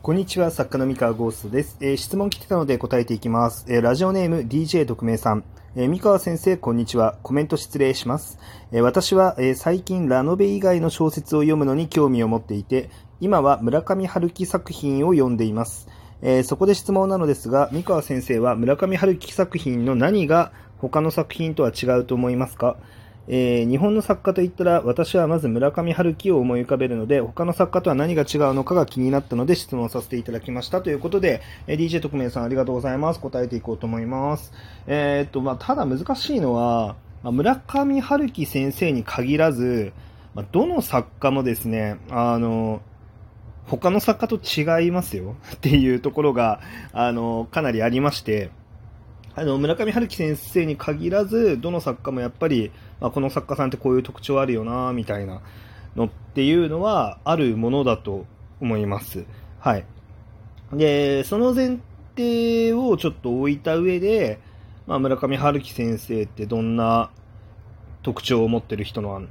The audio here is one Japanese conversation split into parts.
こんにちは、作家の三河ゴーストです。えー質問来てたので答えていきます。えーラジオネーム DJ 特命さん。えー三河先生、こんにちは。コメント失礼します。えー私は、えー最近ラノベ以外の小説を読むのに興味を持っていて、今は村上春樹作品を読んでいます。えーそこで質問なのですが、三河先生は村上春樹作品の何が他の作品とは違うと思いますか？えー日本の作家といったら私はまず村上春樹を思い浮かべるので他の作家とは何が違うのかが気になったので質問させていただきましたということで、えー DJ 特命さんありがとうございます。答えていこうと思います。えーっとまあただ難しいのは、まあ村上春樹先生に限らず、まあどの作家もですねあの他の作家と違いますよっていうところがあのかなりありましてあの村上春樹先生に限らずどの作家もやっぱり、まあ、この作家さんってこういう特徴あるよなみたいなのっていうのはあるものだと思います。はい。で、その前提をちょっと置いた上で、まあ、村上春樹先生ってどんな特徴を持ってる人の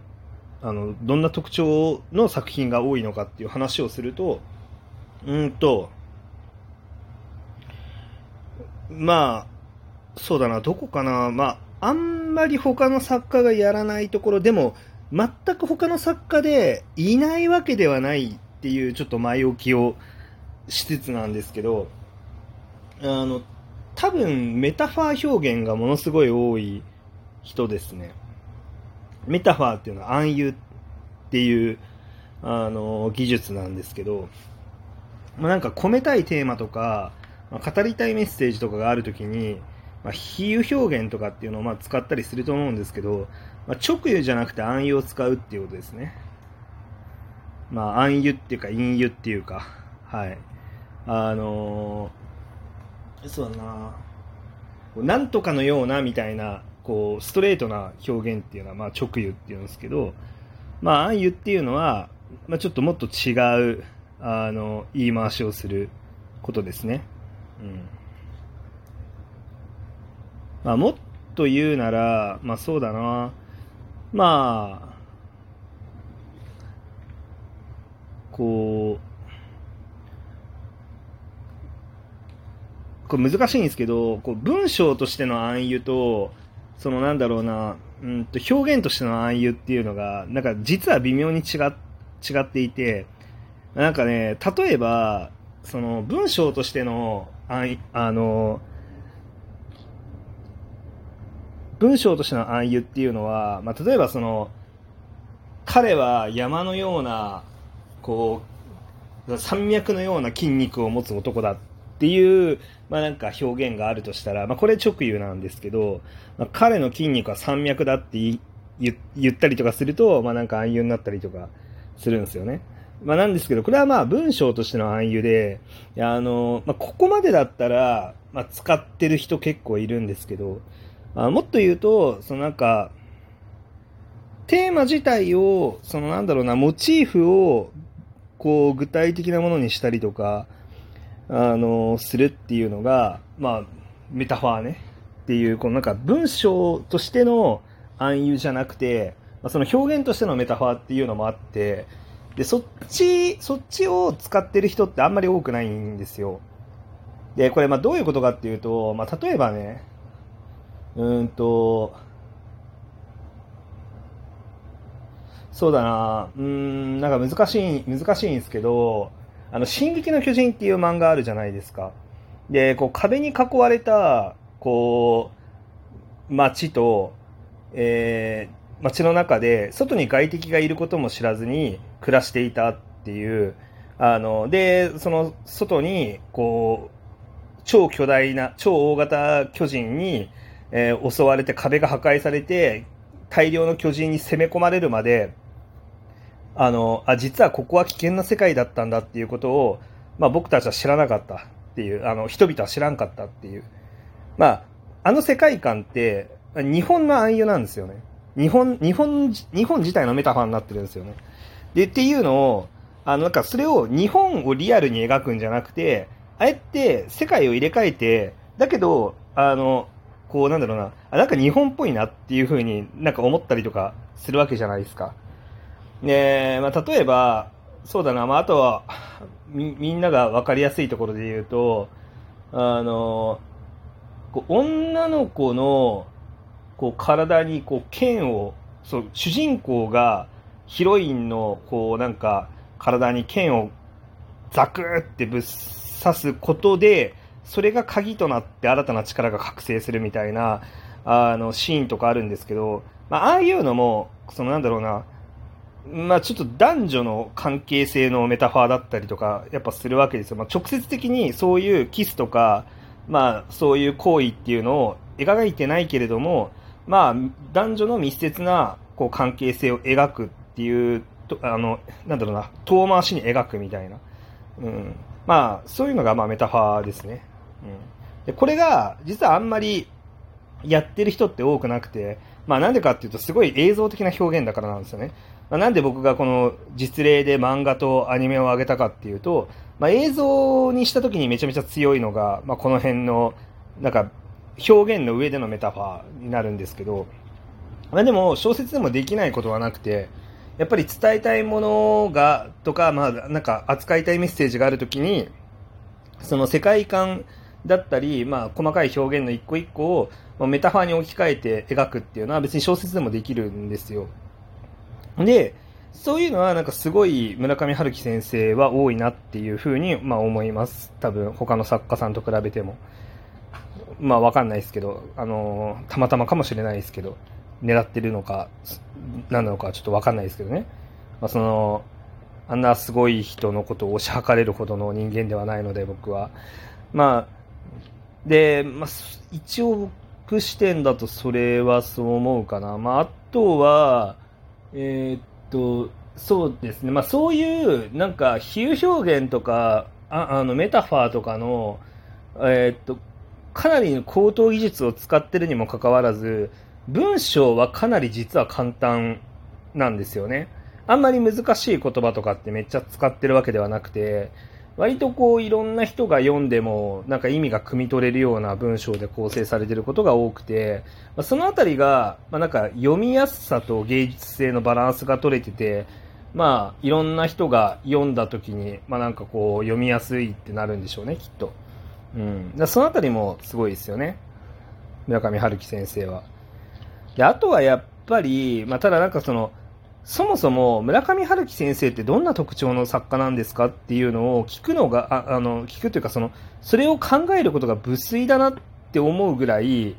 あのどんな特徴の作品が多いのかっていう話をするとうんとまあそうだな、どこかな、まあ、あんまり他の作家がやらないところ、でも、全く他の作家でいないわけではないっていう、ちょっと前置きをしつつなんですけど、あの、多分、メタファー表現がものすごい多い人ですね。メタファーっていうのは暗喩っていう、あの、技術なんですけど、まあ、なんか込めたいテーマとか、まあ語りたいメッセージとかがあるときに、まあ、比喩表現とかっていうのをまあ使ったりすると思うんですけど、まあ、直喩じゃなくて暗喩を使うっていうことですね。まあ、暗喩っていうか陰喩っていうか、はい。あのーそうだななんとかのようなみたいな、こう、ストレートな表現っていうのは、まあ、直喩っていうんですけど、まあ、暗喩っていうのは、まあ、ちょっともっと違う、あの、言い回しをすることですね。うん。まあ、もっと言うなら、まあそうだな。まあ、こう、これ難しいんですけど、こう文章としての暗喩と、そのなんだろうな、うんと表現としての暗喩っていうのが、なんか実は微妙に違違っていて、なんかね、例えば、その文章としての暗あの、文章としての暗喩っていうのは、まあ、例えばその彼は山のようなこう山脈のような筋肉を持つ男だっていう、まあ、なんか表現があるとしたら、まあ、これ直喩なんですけど、まあ、彼の筋肉は山脈だって言ったりとかすると、まあ、なんか暗喩になったりとかするんですよね。まあ、なんですけど、これはまあ文章としての暗喩で、あのまあ、ここまでだったら、まあ、使ってる人結構いるんですけど、あもっと言うと、そのなんか、テーマ自体を、そのなんだろうな、モチーフを、こう、具体的なものにしたりとか、あの、するっていうのが、まあ、メタファーね。っていう、このなんか文章としての暗喩じゃなくて、まあ、その表現としてのメタファーっていうのもあって、で、そっち、そっちを使ってる人ってあんまり多くないんですよ。で、これ、まあ、どういうことかっていうと、まあ、例えばね、うんと、そうだな、うん、なんか難しい、難しいんですけど、あの、進撃の巨人っていう漫画あるじゃないですか。で、こう、壁に囲われた、こう、街と、えー、街の中で、外に外敵がいることも知らずに暮らしていたっていう、あの、で、その外に、こう、超巨大な、超大型巨人に、えー襲われて壁が破壊されて大量の巨人に攻め込まれるまであのあ実はここは危険な世界だったんだっていうことを、まあ、僕たちは知らなかったっていうあの人々は知らんかったっていう、まあ、あの世界観って日本の暗喩なんですよね。日本日本日本自体のメタファーになってるんですよね。でっていうのをあのなんかそれを日本をリアルに描くんじゃなくてあえて世界を入れ替えてだけどあのこうなんだろうな、あなんか日本っぽいなっていう風になんか思ったりとかするわけじゃないですか。で、まあ、例えば、そうだな、まあ、あとは、みみんなが分かりやすいところで言うとあのこう女の子のこう体にこう剣をそう主人公がヒロインのこうなんか体に剣をザクってぶっ刺すことでそれが鍵となって新たな力が覚醒するみたいなあのシーンとかあるんですけど、まあ、ああいうのもそのなんだろうなまあ、ちょっと男女の関係性のメタファーだったりとか、やっぱするわけですよ。まあ、直接的にそういうキスとか、まあ、そういう行為っていうのを描いてないけれども、まあ、男女の密接なこう関係性を描くっていう、あの、なんだろうな、遠回しに描くみたいな。うん。まあ、そういうのがまあメタファーですね。うん。で、これが、実はあんまりやってる人って多くなくて、まあなんでかっていうと、すごい映像的な表現だからなんですよね。まあ、なんで僕がこの実例で漫画とアニメを上げたかっていうと、まあ、映像にした時にめちゃめちゃ強いのが、まあ、この辺の、なんか、表現の上でのメタファーになるんですけど、まあ、でも小説でもできないことはなくて、やっぱり伝えたいものが、とか、まあ、なんか扱いたいメッセージがあるときに、その世界観だったり、まあ、細かい表現の一個一個を、まあ、メタファーに置き換えて描くっていうのは別に小説でもできるんですよ。で、そういうのはなんかすごい村上春樹先生は多いなっていうふうにまあ思います。多分他の作家さんと比べても。まあわかんないですけど、あのー、たまたまかもしれないですけど、狙ってるのか、何なのかちょっとわかんないですけどね。まあその、あんなすごい人のことを推し量れるほどの人間ではないので僕は。まあ、で、まあ、一応僕視点だとそれはそう思うかな。まああとは、えー、っと、そうですね、まあ、そういうなんか比喩表現とかああのメタファーとかの、えー、っとかなりの高等技術を使ってるにもかかわらず文章はかなり実は簡単なんですよね。あんまり難しい言葉とかってめっちゃ使ってるわけではなくて割とこういろんな人が読んでもなんか意味が汲み取れるような文章で構成されていることが多くて、まあ、そのあたりが、まあ、なんか読みやすさと芸術性のバランスが取れてて、まあいろんな人が読んだ時に、まあなんかこう読みやすいってなるんでしょうね、きっと。うん。だそのあたりもすごいですよね。村上春樹先生は。で、あとはやっぱり、まあただなんかその、そもそも村上春樹先生ってどんな特徴の作家なんですかっていうのを聞くのが、ああの、聞くというかその、それを考えることが無粋だなって思うぐらい、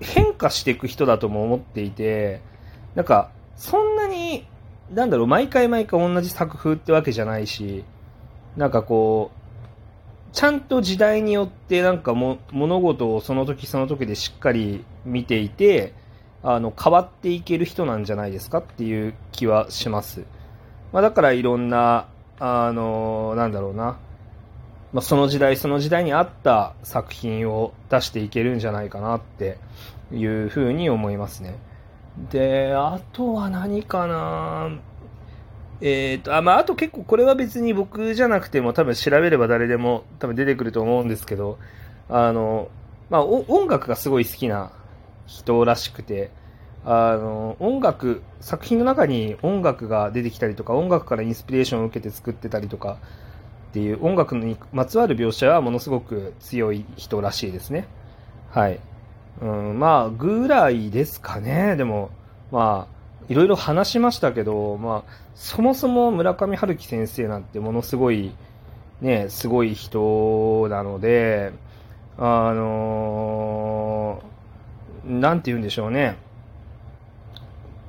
変化していく人だとも思っていて、なんか、そんなに、なんだろう、毎回毎回同じ作風ってわけじゃないし、なんかこう、ちゃんと時代によってなんかも物事をその時その時でしっかり見ていて、あの変わっていける人なんじゃないですかっていう気はします。まあ、だからいろんな、あのなんだろうな、まあ、その時代その時代に合った作品を出していけるんじゃないかなっていうふうに思いますね。で、あとは何かなえっ、ー、と、あ、まあ、あと結構これは別に僕じゃなくても多分調べれば誰でも多分出てくると思うんですけど、あの、まあ、音楽がすごい好きな人らしくて、あの、音楽、作品の中に音楽が出てきたりとか、音楽からインスピレーションを受けて作ってたりとかっていう音楽にまつわる描写はものすごく強い人らしいですね。はい。うん、まあ、ぐらいですかね。でも、まあ、いろいろ話しましたけど、まあ、そもそも村上春樹先生なんてものすごい、ね、すごい人なので、あのーて言うんでしょうね。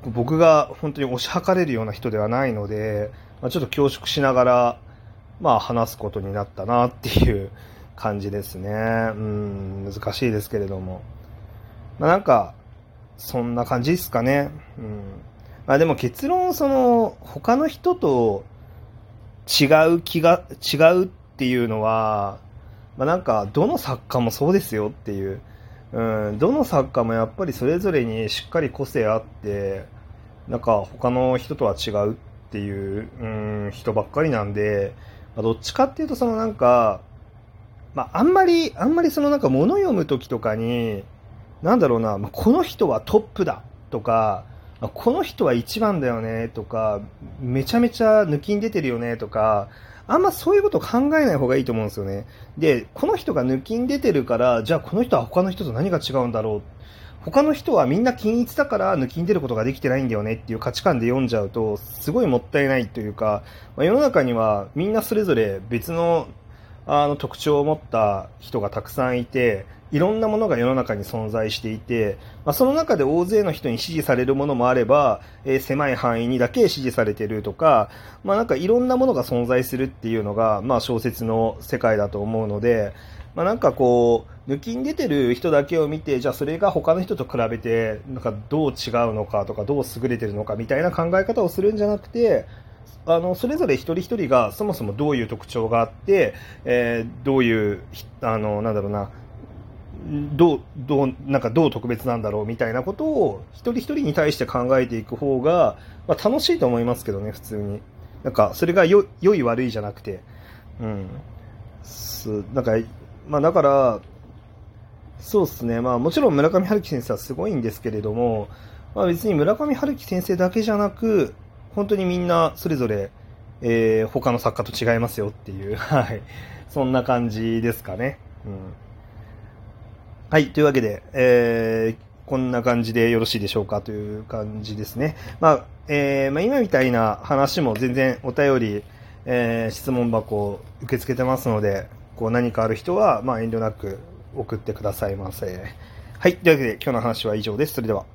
僕が本当に推し量れるような人ではないので、まあ、ちょっと恐縮しながら、まあ話すことになったなっていう 感じですね。うん、難しいですけれども。まあなんか、そんな感じですかね。うん。まあでも結論、その、他の人と違う気が、違うっていうのは、まあなんか、どの作家もそうですよっていう。うん、どの作家もやっぱりそれぞれにしっかり個性あって、なんか他の人とは違うっていう、うん、人ばっかりなんで、まあ、どっちかっていうとそのなんか、まあ、あんまり、あんまりそのなんか物読む時とかに、なんだろうな、まあ、この人はトップだとか、この人は一番だよねとか、めちゃめちゃ抜きに出てるよねとか、あんまそういうこと考えない方がいいと思うんですよね。で、この人が抜きん出てるから、じゃあこの人は他の人と何が違うんだろう。他の人はみんな均一だから抜きん出ることができてないんだよねっていう価値観で読んじゃうと、すごいもったいないというか、まあ、世の中にはみんなそれぞれ別のあの特徴を持った人がたくさんいて、いろんなものが世の中に存在していて、まあ、その中で大勢の人に支持されるものもあれば、えー、狭い範囲にだけ支持されてるとか、まあ、なんかいろんなものが存在するっていうのが、まあ、小説の世界だと思うので、まあ、なんかこう、抜きに出てる人だけを見て、じゃあそれが他の人と比べて、なんかどう違うのかとか、どう優れてるのかみたいな考え方をするんじゃなくて、あのそれぞれ一人一人がそもそもどういう特徴があって、えー、どういうあのなんだろうなどうどうなんかどう特別なんだろうみたいなことを一人一人に対して考えていく方が、まあ、楽しいと思いますけどね普通に。なんかそれがよ良い悪いじゃなくて。うん。すなんかまあだからそうですねまあもちろん村上春樹先生はすごいんですけれどもまあ別に村上春樹先生だけじゃなく本当にみんなそれぞれ、えー、他の作家と違いますよっていう、はい。そんな感じですかね。うん。はい。というわけで、えー、こんな感じでよろしいでしょうかという感じですね。まあ、えー、まあ、今みたいな話も全然お便り、えー、質問箱を受け付けてますので、こう何かある人は、まあ、遠慮なく送ってくださいませ。はい。というわけで今日の話は以上です。それでは。